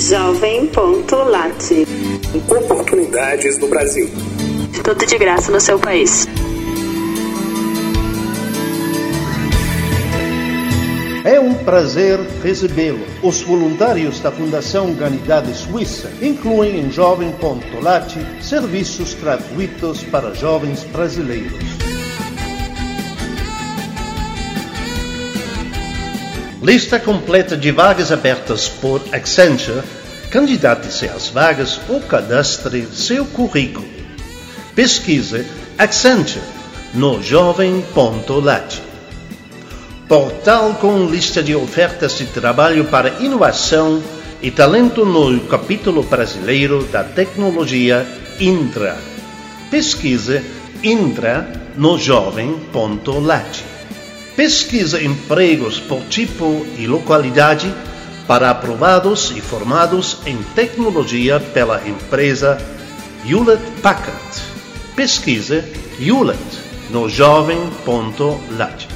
Jovem.lat. Oportunidades no Brasil. Tudo de graça no seu país. É um prazer recebê-lo. Os voluntários da Fundação Humanidade Suíça incluem em Jovem.lat serviços gratuitos para jovens brasileiros. Lista completa de vagas abertas por Accenture. Candidate-se às vagas ou cadastre seu currículo. Pesquise Accenture no jovem.lat. Portal com lista de ofertas de trabalho para inovação e talento no capítulo brasileiro da tecnologia Indra. Pesquise Indra no jovem.lat. Pesquisa empregos por tipo e localidade para aprovados e formados em tecnologia pela empresa Hewlett Packard. Pesquise Hewlett no jovem.lat.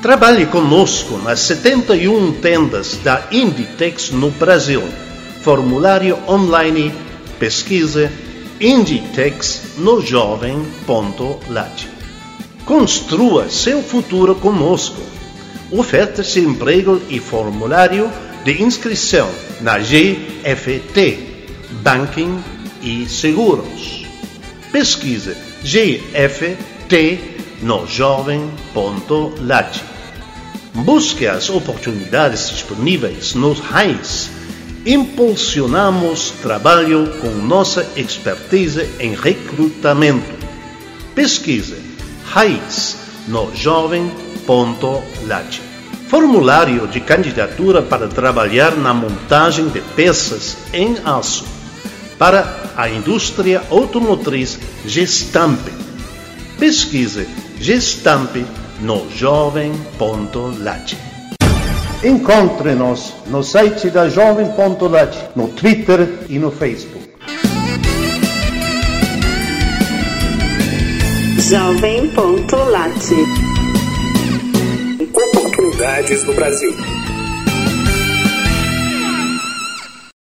Trabalhe conosco nas 71 tendas da Inditex no Brasil. Formulário online, pesquise Inditex no jovem.lat. Construa seu futuro conosco. Ofertas de emprego e formulário de inscrição na GFT, Banking e Seguros. Pesquise GFT no jovem.lat. Busque as oportunidades disponíveis nos RAIS. Impulsionamos trabalho com nossa expertise em recrutamento. Pesquise RAIS no jovem.lat. Formulário de candidatura para trabalhar na montagem de peças em aço para a indústria automotriz Gestamp. Pesquise Gestamp no jovem.lat. Encontre-nos no site da jovem.lat, no Twitter e no Facebook. Jovem.lat. Oportunidades no Brasil.